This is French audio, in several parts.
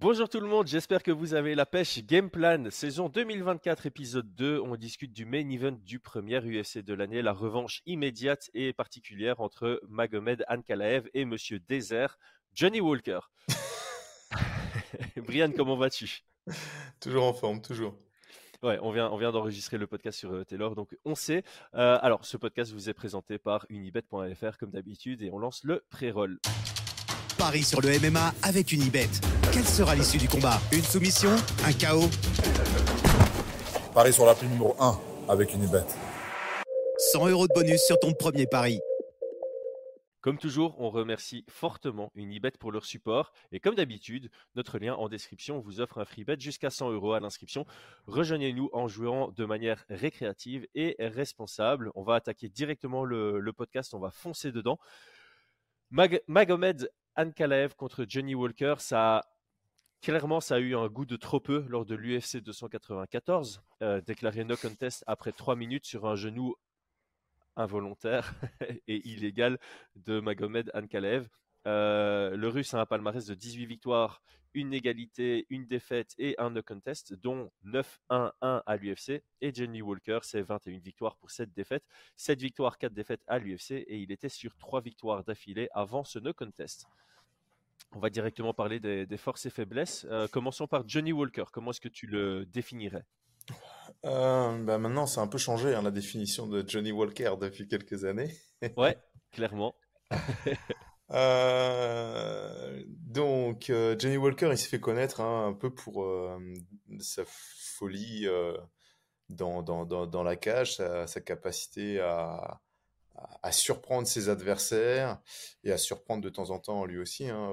Bonjour tout le monde, j'espère que vous avez la pêche. Game Plan, saison 2024, épisode 2. On discute du main event du premier UFC de l'année, la revanche immédiate et particulière entre Magomed Ankalaev et Monsieur Désert, Johnny Walker. Brian, comment vas-tu? Toujours en forme, toujours. Ouais, on vient, on vient d'enregistrer le podcast sur euh, Taylor, donc on sait. Euh, alors, ce podcast vous est présenté par unibet.fr comme d'habitude et on lance le pré-roll. Paris sur le MMA avec Unibet. Quelle sera l'issue du combat? Une soumission? Un chaos? Paris sur l'appli numéro 1 avec Unibet. 100 euros de bonus sur ton premier pari. Comme toujours, on remercie fortement Unibet pour leur support. Et comme d'habitude, notre lien en description vous offre un free bet jusqu'à 100 euros à l'inscription. Rejoignez-nous en jouant de manière récréative et responsable. On va attaquer directement le, le podcast, on va foncer dedans. Mag Magomed Ankalaev contre Johnny Walker, ça clairement ça a eu un goût de trop peu lors de l'UFC 294, euh, déclaré no contest après 3 minutes sur un genou involontaire et illégal de Magomed Ankalaev. Euh, le Russe a un palmarès de 18 victoires, une égalité, une défaite et un no contest, dont 9-1-1 à l'UFC. Et Johnny Walker, c'est 21 victoires pour 7 défaites, 7 victoires, 4 défaites à l'UFC et il était sur 3 victoires d'affilée avant ce no contest. On va directement parler des, des forces et faiblesses. Euh, commençons par Johnny Walker. Comment est-ce que tu le définirais? Euh, bah maintenant, c'est un peu changé hein, la définition de Johnny Walker depuis quelques années. Ouais, clairement. Euh, donc, euh, Johnny Walker, il s'est fait connaître hein, un peu pour euh, sa folie euh, dans, la cage, sa, capacité à, surprendre ses adversaires et à surprendre de temps en temps lui aussi. Hein,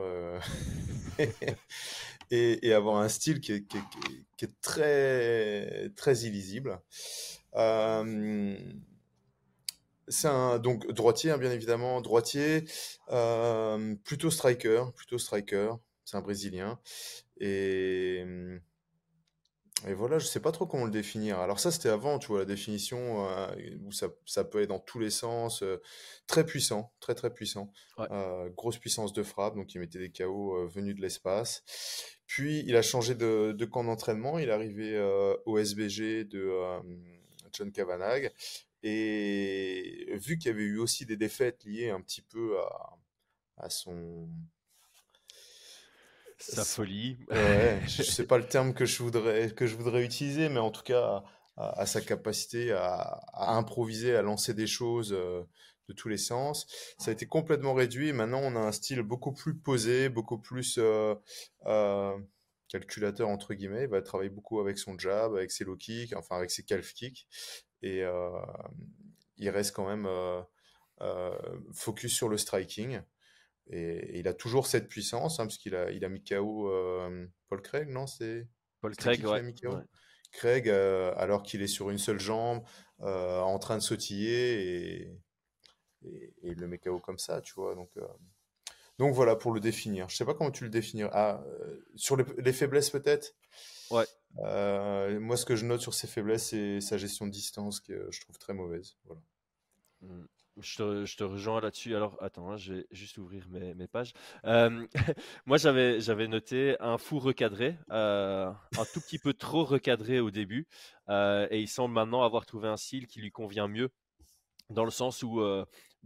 et, avoir un style qui est très, très illisible. C'est un donc droitier, hein, bien évidemment, droitier, euh, plutôt striker, plutôt striker. C'est un Brésilien. Et, et voilà, je sais pas trop comment le définir. Alors ça, c'était avant, tu vois, la définition euh, où ça, ça peut être dans tous les sens. euh, très puissant, très très puissant. Ouais. Euh, grosse puissance de frappe, donc il mettait des KO venus de l'espace. Puis il a changé de, de camp d'entraînement. Il est arrivé au SBG de John Kavanagh. Et vu qu'il y avait eu aussi des défaites liées un petit peu à, à son... Sa folie. Ouais, je sais pas le terme que je voudrais, que je voudrais utiliser, mais en tout cas à, à sa capacité à, à improviser, à lancer des choses euh, de tous les sens. Ça a été complètement réduit. Maintenant, on a un style beaucoup plus posé, beaucoup plus euh, euh, calculateur entre guillemets. Il va travailler beaucoup avec son jab, avec ses low kicks, enfin avec ses calf kicks, et euh, il reste quand même euh, euh, focus sur le striking. Et, et il a toujours cette puissance, hein, parce qu'il a, il a mis KO Paul Craig, non? C'est Paul Craig, ouais. Craig, euh, alors qu'il est sur une seule jambe, euh, en train de sautiller, et, et, et il le met KO comme ça, tu vois. Donc, euh, donc voilà pour le définir. Je sais pas comment tu le définir. Ah, sur les, les faiblesses peut-être? Ouais. Euh, moi, ce que je note sur ses faiblesses, c'est sa gestion de distance que je trouve très mauvaise. Voilà. Mm. Je te, rejoins là-dessus. Alors, attends, hein, je vais juste ouvrir mes, pages. Euh, moi, j'avais, noté un fou recadré, euh, un tout petit peu trop recadré au début, et il semble maintenant avoir trouvé un style qui lui convient mieux, dans le sens où,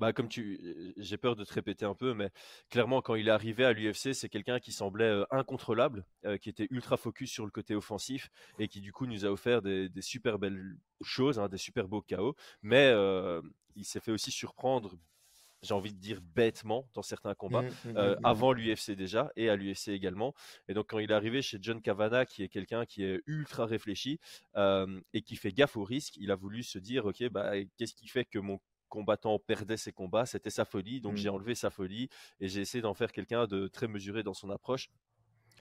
bah, comme tu, j'ai peur de te répéter un peu, mais clairement, quand il est arrivé à l'UFC, c'est quelqu'un qui semblait euh, incontrôlable, euh, qui était ultra focus sur le côté offensif, et qui du coup nous a offert des, des super belles choses, hein, des super beaux KO, mais euh, il s'est fait aussi surprendre, j'ai envie de dire bêtement, dans certains combats, mhm, euh, mhm. avant l'UFC déjà et à l'UFC également. Et donc quand il est arrivé chez John Kavanagh, qui est quelqu'un qui est ultra réfléchi euh, et qui fait gaffe au risque, il a voulu se dire, ok, bah, qu'est-ce qui fait que mon combattant perdait ses combats C'était sa folie, donc j'ai enlevé sa folie et j'ai essayé d'en faire quelqu'un de très mesuré dans son approche.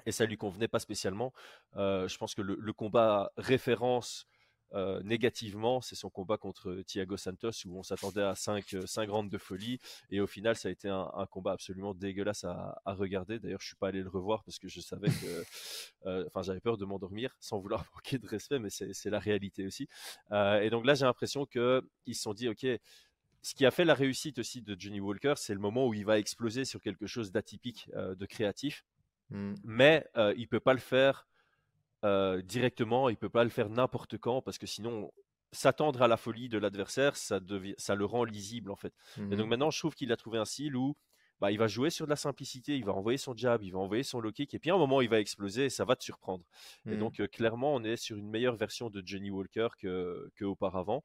Et ça lui convenait pas spécialement. Euh, je pense que le, le combat référence euh, négativement, c'est son combat contre Thiago Santos où on s'attendait à 5, 5 rounds de folie et au final ça a été un, un combat absolument dégueulasse à, à regarder. D'ailleurs je suis pas allé le revoir parce que je savais que, euh, enfin j'avais peur de m'endormir sans vouloir manquer de respect, mais c'est c'est la réalité aussi. Euh, et donc là j'ai l'impression que ils se sont dit ok. Ce qui a fait la réussite aussi de Johnny Walker, c'est le moment où il va exploser sur quelque chose d'atypique, euh, de créatif Mm. mais euh, il peut pas le faire euh, directement, il peut pas le faire n'importe quand parce que sinon s'attendre à la folie de l'adversaire, ça, le rend lisible en fait. Et donc Mhm. maintenant, je trouve qu'il a trouvé un style où bah, il va jouer sur de la simplicité, il va envoyer son jab, il va envoyer son low kick, et puis à un moment, il va exploser et ça va te surprendre. Et Mhm. donc, euh, clairement, on est sur une meilleure version de Johnny Walker que, que auparavant.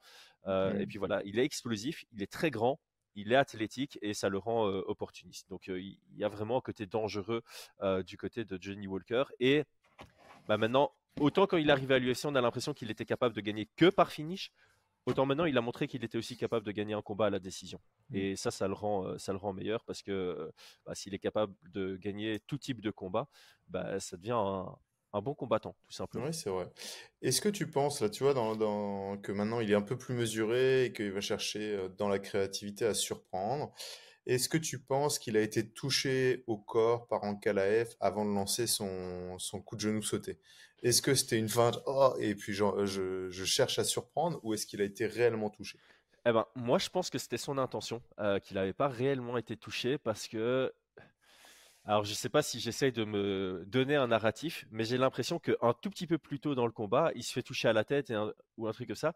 Euh. Et puis voilà, il est explosif, il est très grand, il est athlétique et ça le rend euh, opportuniste. Donc, il y a vraiment un côté dangereux du côté de Johnny Walker. Et bah, maintenant, autant quand il est arrivé à l'UFC, on a l'impression qu'il était capable de gagner que par finish. Autant maintenant, il a montré qu'il était aussi capable de gagner un combat à la décision. Mm. Et ça, ça le rend, euh, ça le rend meilleur parce que bah, s'il est capable de gagner tout type de combat, bah, ça devient un, un bon combattant, tout simplement. Oui, c'est vrai. Est-ce que tu penses, là, tu vois, dans, dans- que maintenant il est un peu plus mesuré et qu'il va chercher euh, dans la créativité à surprendre, est-ce que tu penses qu'il a été touché au corps par Ankalaev avant de lancer son, son coup de genou sauté? Est-ce que c'était une feinte, oh, et puis genre, je, je cherche à surprendre, ou est-ce qu'il a été réellement touché? Eh ben, moi, je pense que c'était son intention, euh, qu'il n'avait pas réellement été touché parce que Alors, je sais pas si j'essaye de me donner un narratif, mais j'ai l'impression qu'un tout petit peu plus tôt dans le combat, il se fait toucher à la tête et un- ou un truc comme ça.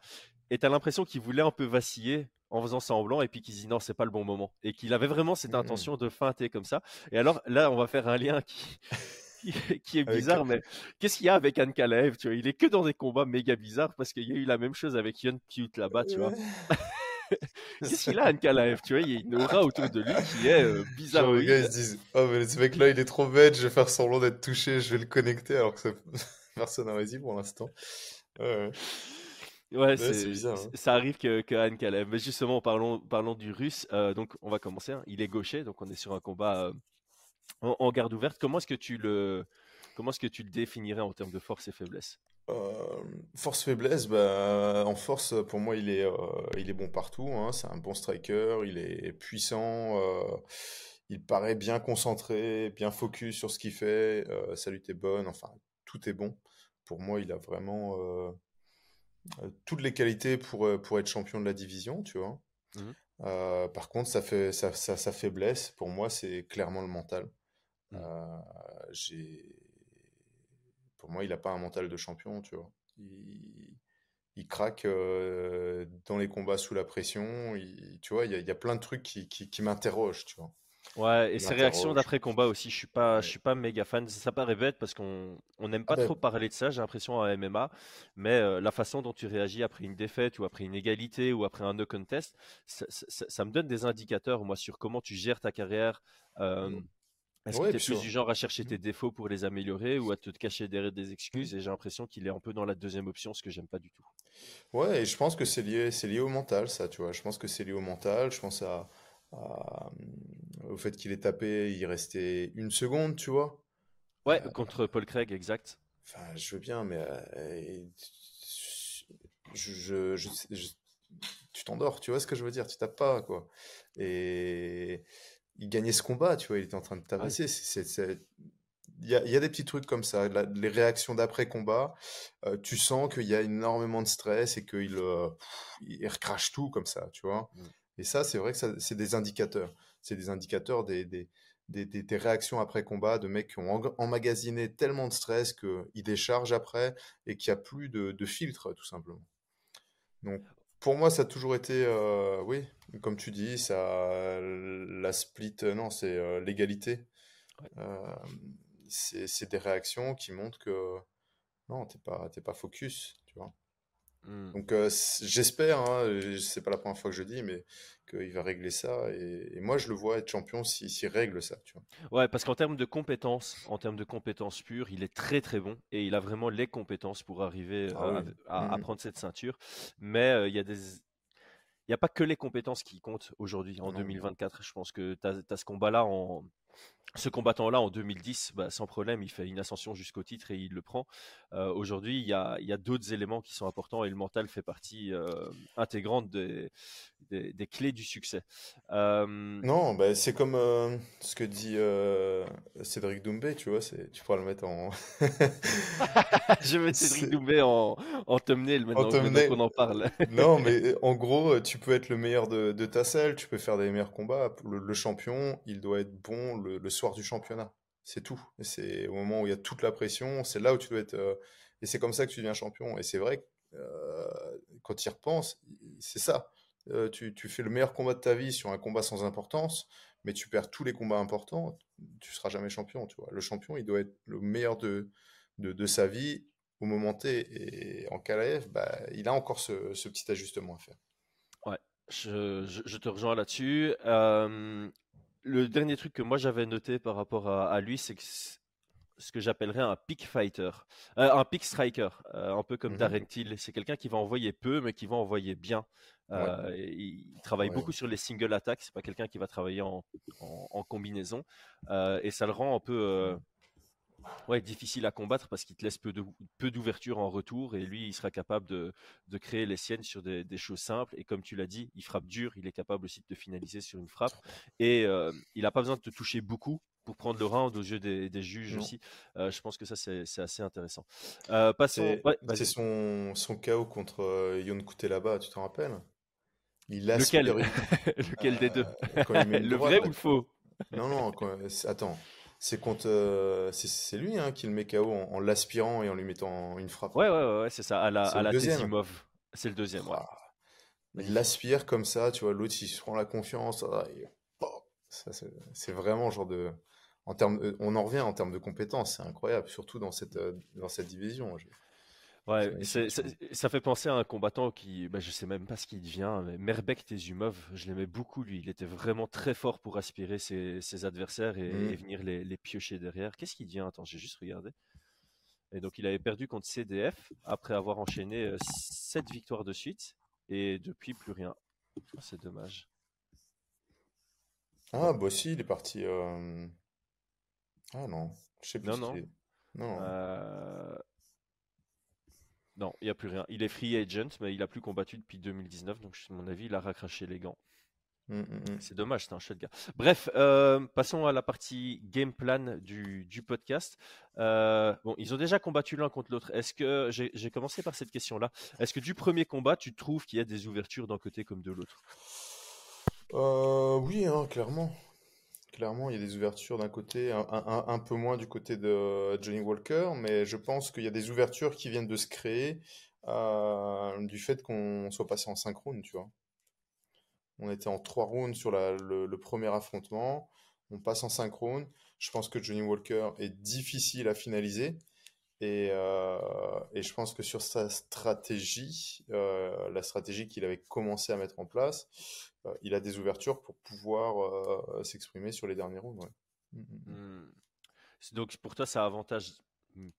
Et tu as l'impression qu'il voulait un peu vaciller en faisant semblant et puis qu'il dit non, c'est pas le bon moment. Et qu'il avait vraiment cette Mhm. intention de feinter comme ça. Et alors là, on va faire un lien qui, qui, qui est Avec- bizarre, mais qu'est-ce qu'il y a avec Anne Kalaev, tu vois? Il est que dans des combats méga bizarres parce qu'il y a eu la même chose avec Yon Pute là-bas, tu vois. Qu'est-ce qu'il a, Anne Kalaev, tu vois? Il y a une aura autour de lui qui est euh, bizarre. Genre, les gars, ils se disent, oh, mais ce mec-là, il est trop bête, je vais faire semblant d'être touché, je vais le connecter, alors que ça- personne n'a réussi pour l'instant. Ouais, ouais. Ouais, c'est bizarre, hein. ça arrive que, que Anne Kalev. Mais justement, parlons, parlons du russe. Euh, donc, on va commencer. hein. Il est gaucher, donc on est sur un combat euh, en, en garde ouverte. Comment est-ce que tu le, comment est-ce que tu le définirais en termes de force et faiblesse? Euh, force faiblesse, bah, en force, pour moi, il est, euh, il est bon partout. hein. C'est un bon striker, il est puissant, euh, il paraît bien concentré, bien focus sur ce qu'il fait. sa lutte est bonne, enfin, tout est bon. Pour moi, il a vraiment toutes les qualités pour, pour être champion de la division, tu vois. Euh, par contre, ça fait, sa, sa- sa faiblesse, pour moi, c'est clairement le mental. Mhm. Euh. Pour moi, il n'a pas un mental de champion, tu vois. Il, il craque euh, dans les combats sous la pression. Il- tu vois, il y, a- il y a plein de trucs qui, qui, qui m'interrogent, tu vois. Ouais, et ses réactions d'après combat aussi, je suis pas, Ouais. je suis pas méga fan. Ça paraît bête parce qu'on on n'aime pas Ah bah. trop parler de ça, j'ai l'impression à MMA, mais euh, la façon dont tu réagis après une défaite ou après une égalité ou après un no contest, ça, ça- ça- ça me donne des indicateurs moi sur comment tu gères ta carrière. Euh, Mm. Est-ce Ouais, que tu es plus du genre à chercher tes défauts pour les améliorer ou à te cacher derrière des excuses? Et j'ai l'impression qu'il est un peu dans la deuxième option, ce que j'aime pas du tout. Ouais, et je pense que c'est lié, c'est lié au mental, ça, tu vois. Je pense que c'est lié au mental. Je pense à, à, au fait qu'il est tapé, il restait une seconde, tu vois. Ouais, contre Paul Craig, exact. Enfin, je veux bien, mais euh, je, je, je- je- tu t'endors, tu vois ce que je veux dire? Tu tapes pas, quoi. Et il gagnait ce combat, tu vois, il était en train de tabasser. Il y a, il y a des petits trucs comme ça, la- les réactions d'après-combat, euh, tu sens qu'il y a énormément de stress et qu'il euh, il recrache tout comme ça, tu vois. Mm. Et ça, c'est vrai que ça- c'est des indicateurs. C'est des indicateurs des, des, des, des- des réactions après-combat de mecs qui ont emmagasiné tellement de stress qu'ils déchargent après et qu'il n'y a plus de, de filtre, tout simplement. Donc, pour moi, ça a toujours été, euh, oui, comme tu dis, ça, la split, euh, non, c'est euh, l'égalité. Ouais. Euh, c'est des réactions qui montrent que non, t'es pas, t'es pas focus, tu vois. Mm. Donc, euh, j'espère, hein, c'est pas la première fois que je le dis, mais qu'il va régler ça. Et, et moi, je le vois être champion s'il règle ça, tu vois. Ouais, parce qu'en termes de compétences, en termes de compétences pures, il est très très bon et il a vraiment les compétences pour arriver Ah euh, oui. à, à Mhm. prendre cette ceinture. Mais euh, il y a des, il y a pas que les compétences qui comptent aujourd'hui en Non. 2024. Je pense que tu as, ce combat-là en ce combattant-là en 2010, bah, sans problème, il fait une ascension jusqu'au titre et il le prend. Euh, aujourd'hui, il y a, d'autres éléments qui sont importants et le mental fait partie euh, intégrante des, des, des clés du succès. Euh, Non, bah, c'est comme ce que dit Cédric Doumbé, tu vois, tu pourras le mettre en... Je vais mettre Cédric Doumbé en, en thumbnail maintenant, maintenant thumbnail. qu'on en parle. Non, mais en gros, tu peux être le meilleur de, de ta selle, tu peux faire des meilleurs combats. Le, le champion, il doit être bon le, le du championnat. C'est tout. C'est au moment où il y a toute la pression, c'est là où tu dois être. Euh, et c'est comme ça que tu deviens champion. Et c'est vrai euh, quand tu y repenses, c'est ça. Euh, tu, fais le meilleur combat de ta vie sur un combat sans importance, mais tu perds tous les combats importants, tu seras jamais champion. Tu vois. Le champion, il doit être le meilleur de, de, sa vie au moment T. Et en KLF, bah, il a encore ce, petit ajustement à faire. Ouais, je, te rejoins là-dessus. Le dernier truc que moi j'avais noté par rapport à, lui, c'est que ce que j'appellerais un pick fighter, euh, un pick striker, euh, un peu comme mmh Darren Till. C'est quelqu'un qui va envoyer peu, mais qui va envoyer bien. Euh, il travaille beaucoup sur les single attacks. C'est pas quelqu'un qui va travailler en, en combinaison, et ça le rend un peu ouais, difficile à combattre parce qu'il te laisse peu, de, peu d'ouverture en retour et lui, il sera capable de, de créer les siennes sur des, des, choses simples. Et comme tu l'as dit, il frappe dur, il est capable aussi de te finaliser sur une frappe. Et euh, il n'a pas besoin de te toucher beaucoup pour prendre le round aux yeux des, des juges aussi. Euh, je pense que ça, c'est, c'est assez intéressant. Euh, passons. C'est, ouais, c'est son, son KO contre euh, Yon là-bas, tu te rappelles? Il Lequel, Lequel des deux? Le vrai ou le faux? Non, non, attends. C'est contre, euh, c'est lui hein, qui le met KO en, en l'aspirant et en lui mettant une frappe. Ouais, ouais, ouais, c'est ça, à la, à la C'est le deuxième, ouais. Ah. Il l'aspire comme ça, tu vois, l'autre il se prend la confiance. Ah, c'est vraiment genre de. En termes, euh, on en revient en termes de compétences, c'est incroyable, surtout dans cette, euh, dans cette division. Ouais, ça fait penser à un combattant qui, bah, je sais même pas ce qu'il devient, mais Merbek Tezumov, je l'aimais beaucoup lui. Il était vraiment très fort pour aspirer ses, adversaires et, mmh. venir les, piocher derrière. Qu'est-ce qu'il devient? Attends, j'ai juste regardé. Et donc il avait perdu contre CDF après avoir enchaîné 7 euh, victoires de suite et depuis plus rien. Oh, c'est dommage. Ah, bah si, il est parti. Euh, ah non, je sais plus. Non, non. Non. Euh... Non, il n'y a plus rien. Il est free agent, mais il a plus combattu depuis 2019, donc à mon avis, il a raccraché les gants. Mmh, mmh, mmh. C'est dommage, c'est un chouette gars. Bref, euh, passons à la partie game plan du, podcast. Euh, bon, ils ont déjà combattu l'un contre l'autre. Est-ce que j'ai commencé par cette question-là Est-ce que du premier combat, tu trouves qu'il y a des ouvertures d'un côté comme de l'autre? Euh, Oui, hein, clairement. Clairement, il y a des ouvertures d'un côté, un, peu moins du côté de Johnny Walker, mais je pense qu'il y a des ouvertures qui viennent de se créer euh, du fait qu'on soit passé en synchrone, tu vois. On était en trois rounds sur le, premier affrontement, on passe en synchrone. Je pense que Johnny Walker est difficile à finaliser. Et, euh, je pense que sur sa stratégie, euh, la stratégie qu'il avait commencé à mettre en place, euh, il a des ouvertures pour pouvoir s'exprimer sur les derniers rounds. Mm, mm, mm. Hmm. Donc pour toi, ça avantage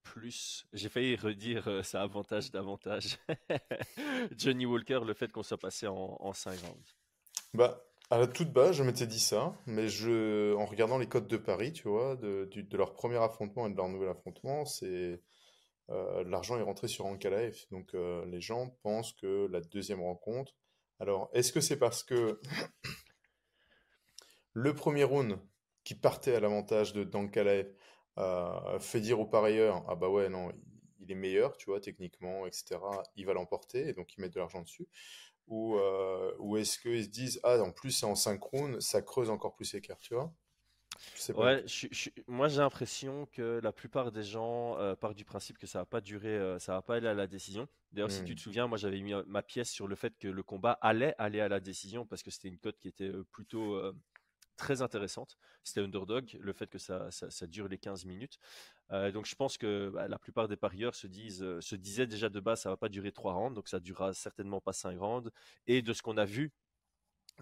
plus. J'ai failli redire ça avantage davantage. Johnny Walker, le fait qu'on soit passé en, en 5 rounds. Bah, à la toute base, je m'étais dit ça, mais je, en regardant les codes de Paris, tu vois, de, leur premier affrontement et de leur nouvel affrontement, c'est l'argent est rentré sur Ankalaev. Donc les gens pensent que la deuxième rencontre, alors, est-ce que c'est parce que le premier round qui partait à l'avantage de Dankalaev euh, fait dire au parieur Ah bah ouais, non, il est meilleur, tu vois, techniquement, etc. Il va l'emporter et donc ils mettent de l'argent dessus. Ou, euh, ou est-ce qu'ils se disent Ah, en plus, c'est en synchrone, ça creuse encore plus l'écart, tu vois? Ouais, moi j'ai l'impression que la plupart des gens euh, partent du principe que ça va pas durer, euh, ça va pas aller à la décision. D'ailleurs, si tu hmm. te souviens, moi j'avais mis euh, ma pièce sur le fait que le combat allait aller à la décision parce que c'était une cote qui était plutôt très intéressante. C'était underdog, le fait que ça, dure les 15 minutes. donc je pense que bah, la plupart des parieurs se disent, se disaient déjà de base, ça va pas durer 3 rounds, donc ça durera certainement pas 5 rounds. Et de ce qu'on a vu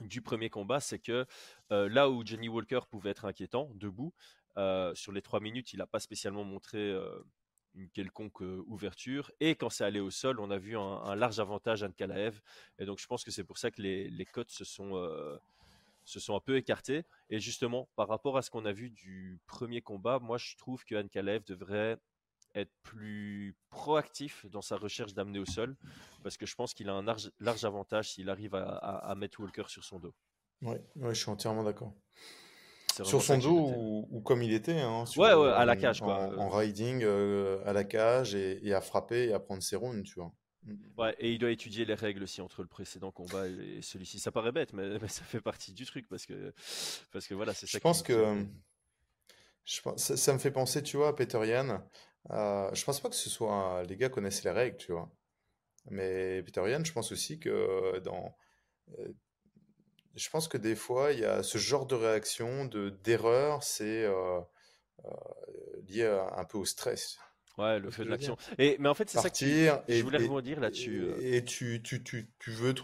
du premier combat, c'est que euh, là où Johnny Walker pouvait être inquiétant, debout, euh, sur les trois minutes, il n'a pas spécialement montré euh, une quelconque ouverture. Et quand c'est allé au sol, on a vu un, large avantage à Nkalaev. Et donc je pense que c'est pour ça que les, les cotes se sont, se sont un peu écartées. Et justement, par rapport à ce qu'on a vu du premier combat, moi je trouve que Ankalaev devrait être plus proactif dans sa recherche d'amener au sol, parce que je pense qu'il a un large, large avantage s'il arrive à, à, mettre Walker sur son dos. Oui, ouais, je suis entièrement d'accord. Sur son dos ou, comme il était, hein, ouais, ouais, à la cage, quoi. En, riding, euh, à la cage et, à frapper et à prendre ses rounds, tu vois. Ouais, et il doit étudier les règles aussi entre le précédent combat et celui-ci. Ça paraît bête, mais, mais, ça fait partie du truc parce que, parce que voilà, c'est ça. Je pense que Je pense, ça, ça me fait penser, tu vois, à Peter Yan. Euh, je pense pas que ce soit les gars connaissent les règles, tu vois. Mais Peter Yan, je pense aussi que dans, euh, je pense que des fois, il y a ce genre de réaction, de d'erreur, c'est euh, euh, lié à- un peu au stress. Ouais, le feu de l'action. Et mais en fait, c'est ça que Partir je et, voulais et, rebondir là-dessus, heu et tu, tu, tu, tu veux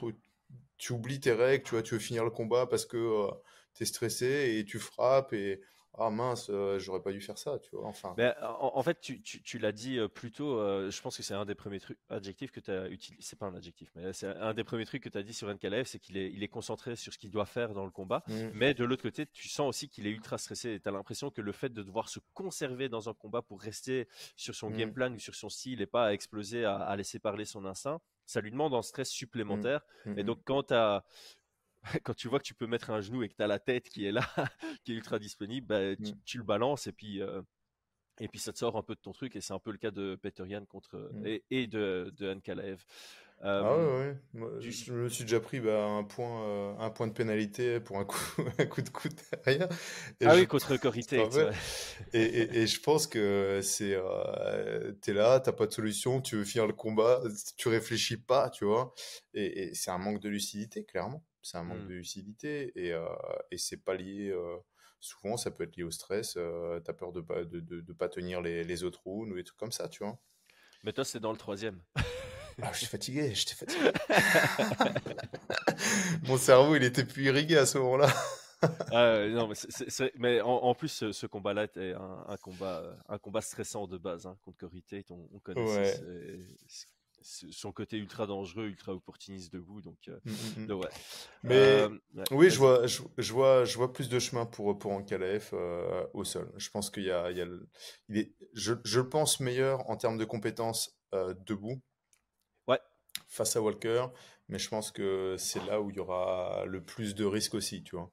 tu oublies tes règles, tu vois, tu veux finir le combat parce que tu es stressé et tu frappes et ah mince, euh, j'aurais pas dû faire ça, tu vois. Enfin, Ben, en, en fait, tu, tu- tu l'as dit euh, plus tôt, euh, je pense que c'est un des premiers trucs, adjectifs que tu as utilisé, c'est pas un adjectif, mais c'est un des premiers trucs que tu as dit sur Nkalaev, c'est qu'il est, il est concentré sur ce qu'il doit faire dans le combat, mm, mais de l'autre côté, tu sens aussi qu'il est ultra stressé et tu as l'impression que le fait de devoir se conserver dans un combat pour rester sur son game mm, plan ou sur son style et pas à exploser, à, à laisser parler son instinct, ça lui demande un stress supplémentaire. mm, Et donc, quand tu as quand tu vois que tu peux mettre un genou et que tu as la tête qui est là, qui est ultra disponible, bah, tu, mm, tu le balances et puis, euh, et puis ça te sort un peu de ton truc. Et c'est un peu le cas de Peter Yan contre, mm. et, et de, de Ankalaev. Ah ouais, Euh, ouais. Moi, je me suis déjà pris bah, un point, euh, un point de pénalité pour un coup, un coup de coude derrière. Et Ah je, oui, contre rappelles Et, et, et je pense que c'est, euh, t'es là, t'as pas de solution, tu veux finir le combat, tu réfléchis pas, tu vois. Et, et c'est un manque de lucidité, clairement. C'est un manque Mm. de lucidité et, euh, et c'est pas lié. euh, souvent, ça peut être lié au stress. Euh, t'as peur de pas de, de, de pas tenir les, les autres rounds ou des trucs comme ça, tu vois. Mais toi, c'est dans le troisième. Ah, j'étais fatigué, j'étais fatigué. Mon cerveau, il était plus irrigué à ce moment-là. Ah, non, mais, mais en, en plus, ce, ce combat-là était un, un combat, un combat stressant de base hein, contre Tate. On, on connaissait Ouais. Son côté ultra dangereux, ultra opportuniste debout. Donc, euh, Mm, mm, mm. donc ouais. Mais Euh, ouais, oui, je vois, je, je vois, je vois plus de chemin pour, pour Ankalaev euh, au sol. Je pense qu'il y a, il y a le- il est, je, je le pense meilleur en termes de compétences euh, debout Ouais. face à Walker, mais je pense que c'est là où il y aura le plus de risques aussi, tu vois.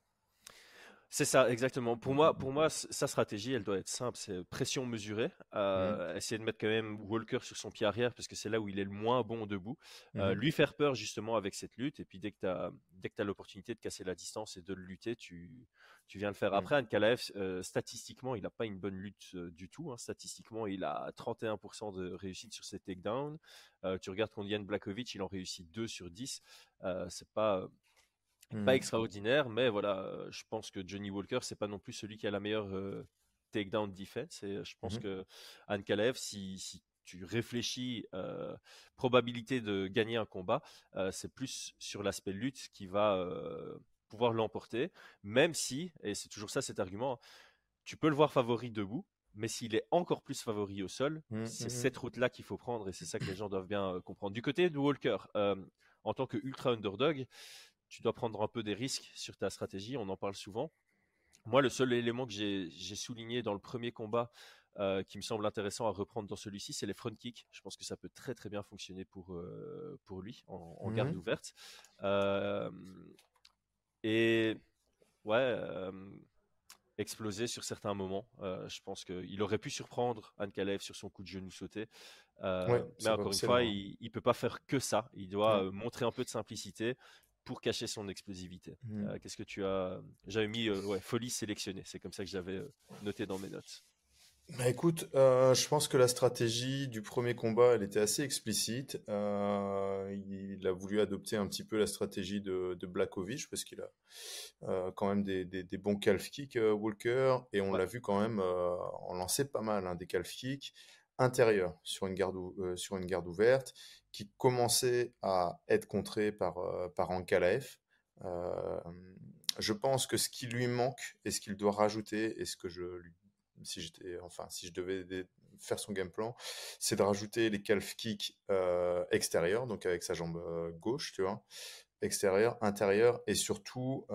C'est ça, exactement. Pour moi, pour moi, sa stratégie, elle doit être simple. C'est pression mesurée. euh, essayer de mettre quand même Walker sur son pied arrière parce que c'est là où il est le moins bon debout. Euh, Mhm. lui faire peur justement avec cette lutte. Et puis dès que tu as, dès que tu l'opportunité de casser la distance et de le lutter, tu, tu viens le faire. Mhm. Après, Ankalaev, euh, statistiquement, il n'a pas une bonne lutte euh, du tout. hein. Statistiquement, il a 31% de réussite sur ses takedowns. Euh, tu regardes contre Jan Blakovic, il en réussit 2 sur 10. Euh, c'est pas pas Mhm. extraordinaire, mais voilà, euh, je pense que Johnny Walker, c'est pas non plus celui qui a la meilleure euh, takedown defense. Et euh, je pense Mhm. que Anne Kalev, si, si tu réfléchis euh, probabilité de gagner un combat, euh, c'est plus sur l'aspect lutte qui va euh, pouvoir l'emporter, même si, et c'est toujours ça cet argument, tu peux le voir favori debout, mais s'il est encore plus favori au sol, Mhm, c'est cette route-là qu'il faut prendre et c'est ça que les gens doivent bien comprendre. Du côté de Walker, en tant que ultra underdog, tu dois prendre un peu des risques sur ta stratégie, on en parle souvent. Moi, le seul élément que j'ai souligné dans le premier combat euh, qui me semble intéressant à reprendre dans celui-ci, c'est les front kicks. Je pense que ça peut très très bien fonctionner pour, euh, pour lui en, en garde Mhm. ouverte. Euh, et ouais, exploser sur certains moments. Je pense qu'il aurait pu surprendre Anne Kalev sur son coup de genou sauté. Ouais, mais encore une fois, il ne peut pas faire que ça. Il doit Ouais. montrer un peu de simplicité pour cacher son explosivité. Mhm. Euh, Qu'est-ce que tu as J'avais mis euh, ouais, folie sélectionnée. C'est comme ça que j'avais euh, noté dans mes notes. Bah écoute, je pense que la stratégie du premier combat, elle était assez explicite. Il a voulu adopter un petit peu la stratégie de, de Blakovic parce qu'il a quand même des, des, des bons calf kicks, Walker, et on Ouais. l'a vu quand même en lancer pas mal, hein, des calf kicks intérieurs sur une garde, ou- euh, sur une garde ouverte qui commençait à être contrés par, euh, par. Euh, je pense que ce qui lui manque et ce qu'il doit rajouter et ce que je lui si j'étais, enfin, si je devais faire son game plan, c'est de rajouter les calf kicks euh, extérieurs, donc avec sa jambe gauche, tu vois, extérieur, intérieur, et surtout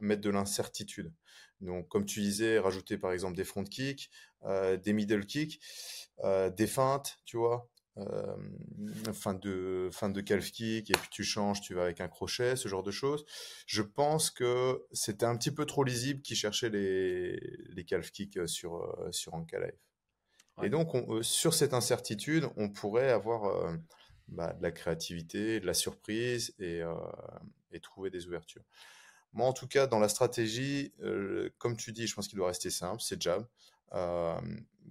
mettre de l'incertitude. Donc, comme tu disais, rajouter par exemple des front kicks, euh, des middle kicks, euh, des feintes, tu vois, euh, fin de fin de calf kick et puis tu changes, tu vas avec un crochet, ce genre de choses. Je pense que c'était un petit peu trop lisible qui cherchait les les calf kicks sur euh, sur Ankalaev. Ouais. Et donc on- sur cette incertitude, on pourrait avoir bah, de la créativité, de la surprise et et trouver des ouvertures. Moi, en tout cas, dans la stratégie, euh, comme tu dis, je pense qu'il doit rester simple, c'est jab.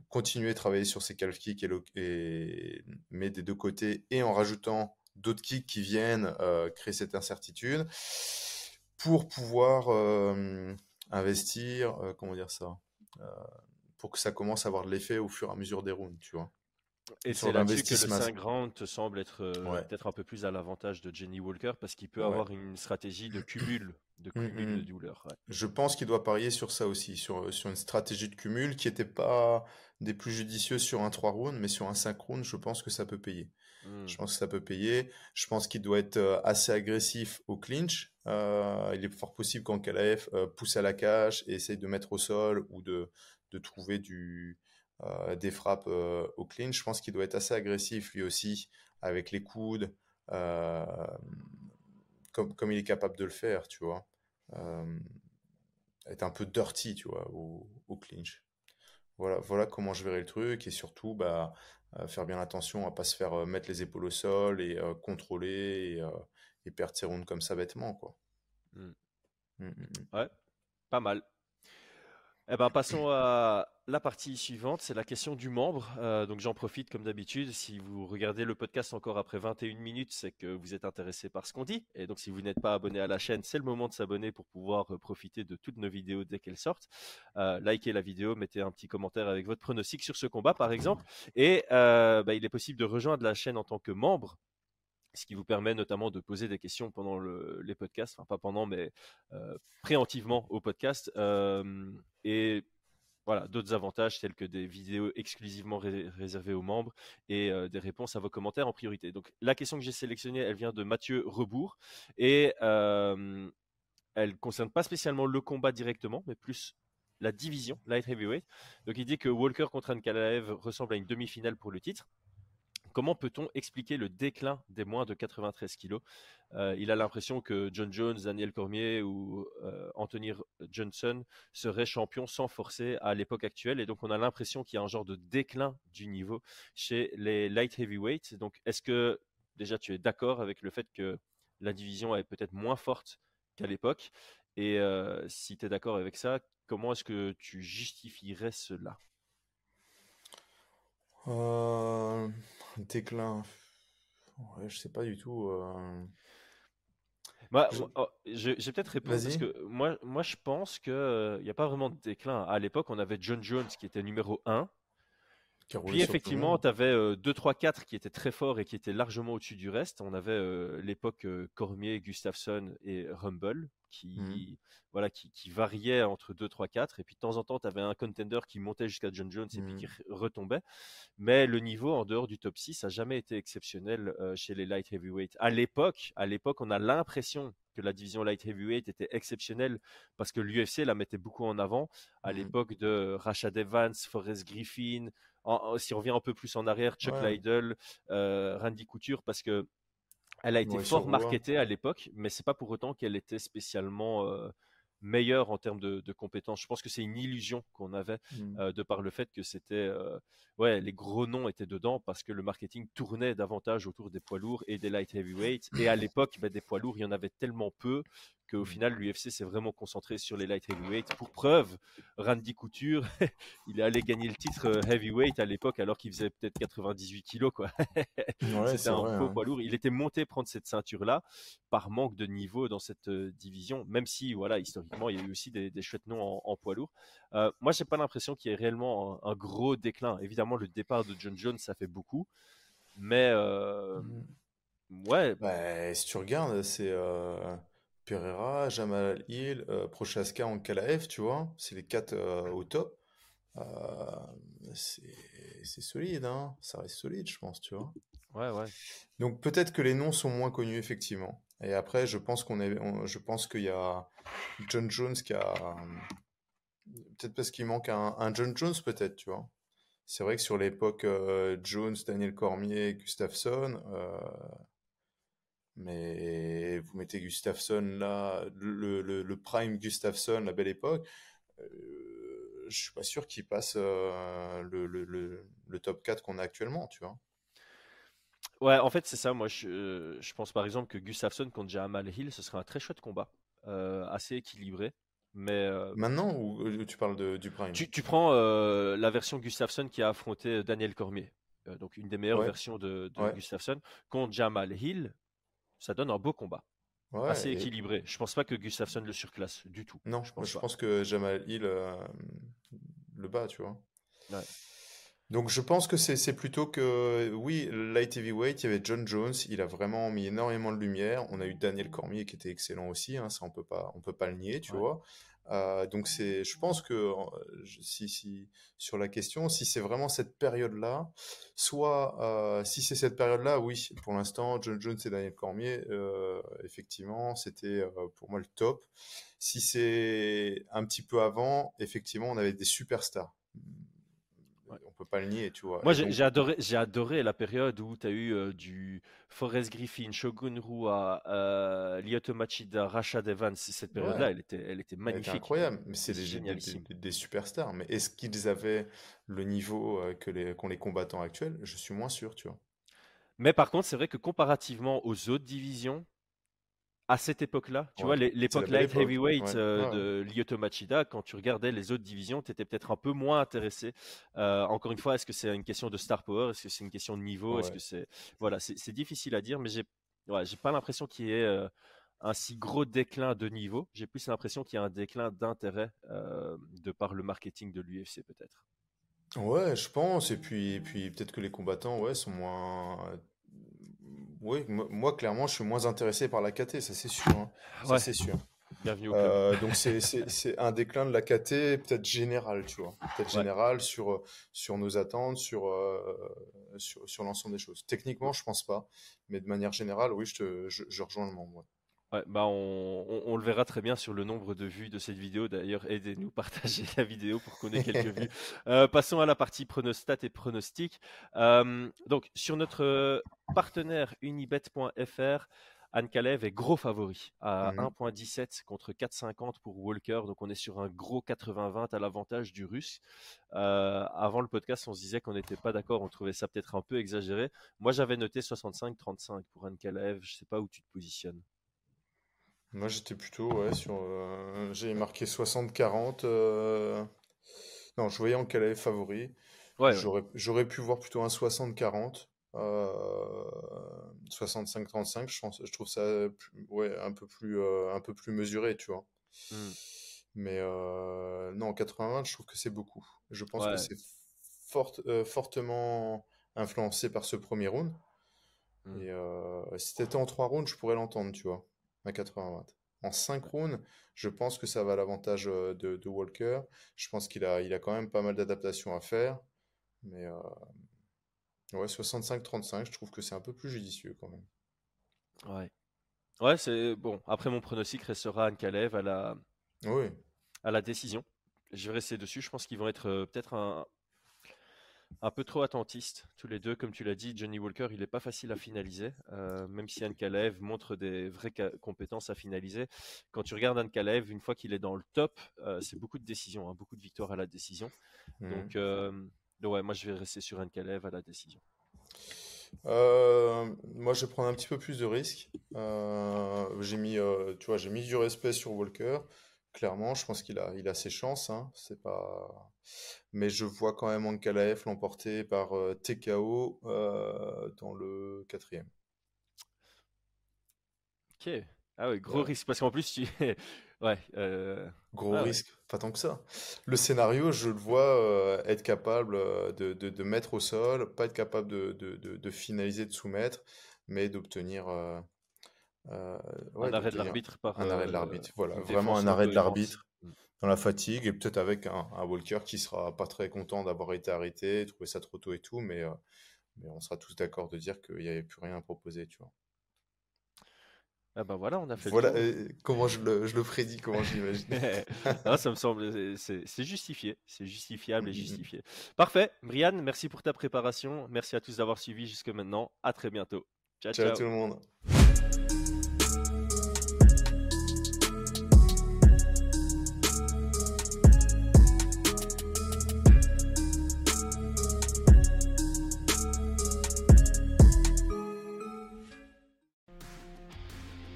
continuer à travailler sur ses calf kicks et, et, mais des deux côtés et en rajoutant d'autres kicks qui viennent créer cette incertitude pour pouvoir investir, comment dire ça, pour que ça commence à avoir de l'effet au fur et à mesure des rounds, tu vois. Et c'est là-dessus que le 5 rounds te semble être peut-être un peu plus à l'avantage de Jenny Walker parce qu'il peut avoir une stratégie de cumul de mmh, cumul de mmh. douleur. Je pense qu'il doit parier sur ça aussi, sur, sur une stratégie de cumul qui n'était pas des plus judicieuses sur un 3 rounds, mais sur un 5 rounds, je pense que ça peut payer. Je mmh. pense que ça peut payer. Je pense qu'il doit être assez agressif au clinch. Euh, il est fort possible qu'en KLF euh, pousse à la cage et essaye de mettre au sol ou de, de trouver du, euh, des frappes au clinch. Je pense qu'il doit être assez agressif lui aussi avec les coudes comme, il est capable de le faire, tu vois. Euh, être un peu dirty, tu vois, au, clinch. Voilà, voilà comment je verrai le truc et surtout bah, euh, faire bien attention à pas se faire euh, mettre les épaules au sol et contrôler et, perdre ses rounds comme ça bêtement, quoi. Mmh. Mmh, mmh, ouais, pas mal. Eh ben, passons à la partie suivante, c'est la question du membre. Euh, donc j'en profite comme d'habitude. Si vous regardez le podcast encore après 21 minutes, c'est que vous êtes intéressé par ce qu'on dit. Et donc si vous n'êtes pas abonné à la chaîne, c'est le moment de s'abonner pour pouvoir euh, profiter de toutes nos vidéos dès qu'elles sortent. Euh, likez la vidéo, mettez un petit commentaire avec votre pronostic sur ce combat par exemple. Et bah, il est possible de rejoindre la chaîne en tant que membre ce qui vous permet notamment de poser des questions pendant les podcasts, enfin pas pendant, mais préemptivement au podcast. et voilà, d'autres avantages tels que des vidéos exclusivement réservées aux membres et des réponses à vos commentaires en priorité. La question que j'ai sélectionnée, vient de Mathieu Rebourg et elle elle concerne pas spécialement le combat directement, mais plus la division light heavyweight. Donc il dit que Walker contre Ankalaev ressemble à une demi-finale pour le titre. Comment peut-on expliquer le déclin des moins de 93 kilos? Euh, Il a l'impression que John Jones, Daniel Cormier ou euh, Anthony Johnson seraient champions sans forcer à l'époque actuelle. Et donc, on a l'impression qu'il y a un genre de déclin du niveau chez les light heavyweights. Donc, est-ce que déjà tu es d'accord avec le fait que la division est peut-être moins forte qu'à l'époque? Et euh, si tu es d'accord avec ça, comment est-ce que tu justifierais cela? Déclin. Ouais, je sais pas du tout. Euh... Bah, oh, je... j'ai peut-être répondu parce que moi, moi je pense qu'il n'y a pas vraiment de déclin. À l'époque, on avait John Jones qui était numéro 1. Puis effectivement, tu avais 2, 3, 4 qui étaient très forts et qui étaient largement au-dessus du reste. On avait euh, l'époque euh, Cormier, Gustafsson et Rumble qui, mmh. voilà, qui, qui, variait entre 2, 3, 4. Et puis de temps en temps, tu avais un contender qui montait jusqu'à John Jones et puis qui mmh. retombait. Mais le niveau en dehors du top 6 n'a jamais été exceptionnel euh, chez les light heavyweight. À l'époque, à l'époque, on a l'impression que la division light heavyweight était exceptionnelle parce que l'UFC la mettait beaucoup en avant. À mmh. l'époque de Rashad Evans, Forrest Griffin, si on revient un peu plus en arrière, Chuck Liddell, euh, Randy Couture, parce que elle a été fort marketée à l'époque, mais c'est pas pour autant qu'elle était spécialement euh, meilleure en termes de, compétences. Je pense que c'est une illusion qu'on avait mmh. euh, de par le fait que c'était, euh, ouais, les gros noms étaient dedans parce que le marketing tournait davantage autour des poids lourds et des light heavyweights. Et à l'époque, bah, des poids lourds, il y en avait tellement peu qu'au mmh. final, l'UFC s'est vraiment concentré sur les light heavyweights. Pour preuve, Randy Couture, il est allé gagner le titre euh, heavyweight à l'époque alors qu'il faisait peut-être 98 kilos, quoi. C'était un faux hein. poids lourd. Il était monté prendre cette ceinture-là par manque de niveau dans cette euh, division, même si, voilà, historiquement, il y a eu aussi des, chouettes noms en, poids lourd. Euh, moi, j'ai pas l'impression qu'il y ait réellement un, gros déclin. Évidemment, le départ de John Jones, ça fait beaucoup, mais euh, mmh. ouais. Bah, si tu regardes, c'est Pereira, Jamal Hill, euh, Prochaska, Ankalaev, tu vois, c'est les quatre euh, au top. Euh, c'est solide, hein ça reste solide, je pense, tu vois. Ouais, ouais. Donc peut-être que les noms sont moins connus, effectivement. Et après, je pense qu'on est, je pense qu'il y a John Jones qui a, peut-être parce qu'il manque un, un, John Jones, peut-être, tu vois. C'est vrai que sur l'époque Jones, Daniel Cormier, Gustafsson, mais vous mettez Gustafsson là, le, le, prime Gustafsson, la belle époque, euh, je suis pas sûr qu'il passe euh, le, le, top 4 qu'on a actuellement, tu vois. Ouais, en fait, c'est ça. Moi, je, je, pense par exemple que Gustafsson contre Jamal Hill, ce serait un très chouette combat, euh, assez équilibré. Mais euh, Maintenant ou tu parles de, du Prime? Tu, tu prends euh, la version Gustafsson qui a affronté Daniel Cormier, euh, donc une des meilleures Ouais. versions de, de Ouais. Gustafsson, contre Jamal Hill. Ça donne un beau combat, Ouais, assez et- équilibré. Je pense pas que Gustafsson le surclasse du tout. Non, je je pense pense, pas. que Jamal Hill euh, le bat, tu vois. Ouais. Donc je pense que c'est c'est plutôt que, oui, light heavyweight, il y avait John Jones, il a vraiment mis énormément de lumière. On a eu Daniel Cormier qui était excellent aussi, hein, ça on peut pas, on peut pas le nier, tu Ouais. vois. Euh, donc c'est, je pense que si, sur la question, si c'est vraiment cette période-là, soit euh, si c'est cette période-là, oui, pour l'instant John Jones et Daniel Cormier, euh, effectivement, c'était pour moi le top. Si c'est un petit peu avant, effectivement, on avait des superstars. Peut pas le nier, tu vois. Moi, j'ai donc- adoré, j'ai adoré la période où tu as eu euh, du Forrest Griffin, Shogun Rua, euh, Lyoto Machida, Rashad Evans. Cette période-là, Ouais. elle était, elle était Elle était magnifique. incroyable, mais c'est des- des superstars. Mais est-ce qu'ils avaient le niveau euh, que les, qu'ont les combattants actuels? Je suis moins sûr, tu vois. Mais par contre, c'est vrai que comparativement aux autres divisions, à cette époque-là, tu Ouais, vois, l'époque light heavyweight Ouais, euh, ouais, de Lyoto Machida, quand tu regardais les autres divisions, tu étais peut-être un peu moins intéressé. Euh, encore une fois, est-ce que c'est une question de star power? Est-ce que c'est une question de niveau? Est-ce que c'est... Voilà, c'est difficile à dire, mais j'ai ouais, j'ai pas l'impression qu'il y ait euh, un si gros déclin de niveau. J'ai plus l'impression qu'il y a un déclin d'intérêt euh, de par le marketing de l'UFC, peut-être. Ouais, je pense. Et puis, et puis peut-être que les combattants, ouais, sont moins. Oui, moi, moi, clairement, je suis moins intéressé par la KT, ça c'est sûr. hein. Ça Ouais, c'est sûr. bienvenue au club. Euh, donc c'est c'est- c'est un déclin de la KT peut-être général, tu vois. Peut-être Ouais. général sur, euh, sur nos attentes, sur, euh, sur, sur l'ensemble des choses. Techniquement, je pense pas. Mais de manière générale, oui, je, te, je, je rejoins le membre. ouais. Ouais, bah on, on- on le verra très bien sur le nombre de vues de cette vidéo. D'ailleurs, aidez-nous, partagez la vidéo pour qu'on ait quelques vues. Euh, passons à la partie pronostat et pronostic. Euh, donc, sur notre euh, partenaire unibet.fr, Anne Kalev est gros favori à Mhm. 1.17 contre 4.50 pour Walker. Donc, on est sur un gros 80-20 à l'avantage du russe. Euh, avant le podcast, on se disait qu'on n'était pas d'accord. On trouvait ça peut-être un peu exagéré. Moi, j'avais noté 65-35 pour Anne Kalev. Je sais pas où tu te positionnes. Moi, j'étais plutôt ouais, sur. euh, j'ai marqué 60-40. euh, Non, je voyais en qu'elle avait favori. Ouais, ouais. J'aurais, pu voir plutôt un 60-40. euh, 65-35, je, pense- je trouve ça ouais, un peu plus, euh, un peu plus mesuré, tu vois. Mm. Mais euh, non, 80 je trouve que c'est beaucoup. Je pense que c'est fort- euh, fortement influencé par ce premier round. Mm. Et euh, si c'était en 3 rounds, je pourrais l'entendre, tu vois, à 80 En 5 rounds, je pense que ça va à l'avantage euh, de, de Walker. Je pense qu'il a, il a quand même pas mal d'adaptations à faire. Mais euh, ouais, 65-35, je trouve que c'est un peu plus judicieux quand même. Ouais. Ouais, c'est bon. Après, mon pronostic restera Anne Kalev à la, Oui, à la décision. Je vais rester dessus. Je pense qu'ils vont être euh, peut-être un, un peu trop attentistes, tous les deux. Comme tu l'as dit, Johnny Walker, il n'est pas facile à finaliser. euh, même si Anne Kalev montre des vraies compétences à finaliser. Quand tu regardes Anne Kalev, une fois qu'il est dans le top, euh, c'est beaucoup de décisions, hein, beaucoup de victoires à la décision. Mhm. Donc, euh, donc ouais, moi, je vais rester sur Anne Kalev à la décision. Euh, moi, je vais prendre un petit peu plus de risques. Euh, j'ai mis, euh, tu vois, j'ai mis du respect sur Walker. Clairement, je pense qu'il a, il a ses chances. Hein. C'est pas... Mais je vois quand même Ankalaev l'emporter par euh, TKO euh, dans le quatrième. Ok. Ah oui, gros Ouais. risque. Parce qu'en plus, tu. ouais. euh, Gros Ah ouais. risque, pas tant que ça. Le scénario, je le vois être capable de, de, de mettre au sol, pas être capable de, de finaliser, de soumettre, mais d'obtenir euh, ouais, un arrêt de l'arbitre par. un arrêt de euh, l'arbitre. Voilà, vraiment un arrêt de l'arbitre Mm. dans la fatigue et peut-être avec un, un Walker qui sera pas très content d'avoir été arrêté, trouver ça trop tôt et tout, mais, euh, mais on sera tous d'accord de dire qu'il n'y avait plus rien à proposer, tu vois. Ah bah voilà, on a fait Voilà le tour. comment je le, je le prédis, comment je l'imagine. Ah, ça me semble, c'est justifié, c'est justifiable et mm, mm. justifié. Parfait, Brian, merci pour ta préparation. Merci à tous d'avoir suivi jusque maintenant. À très bientôt. Ciao, Ciao ciao. tout le monde.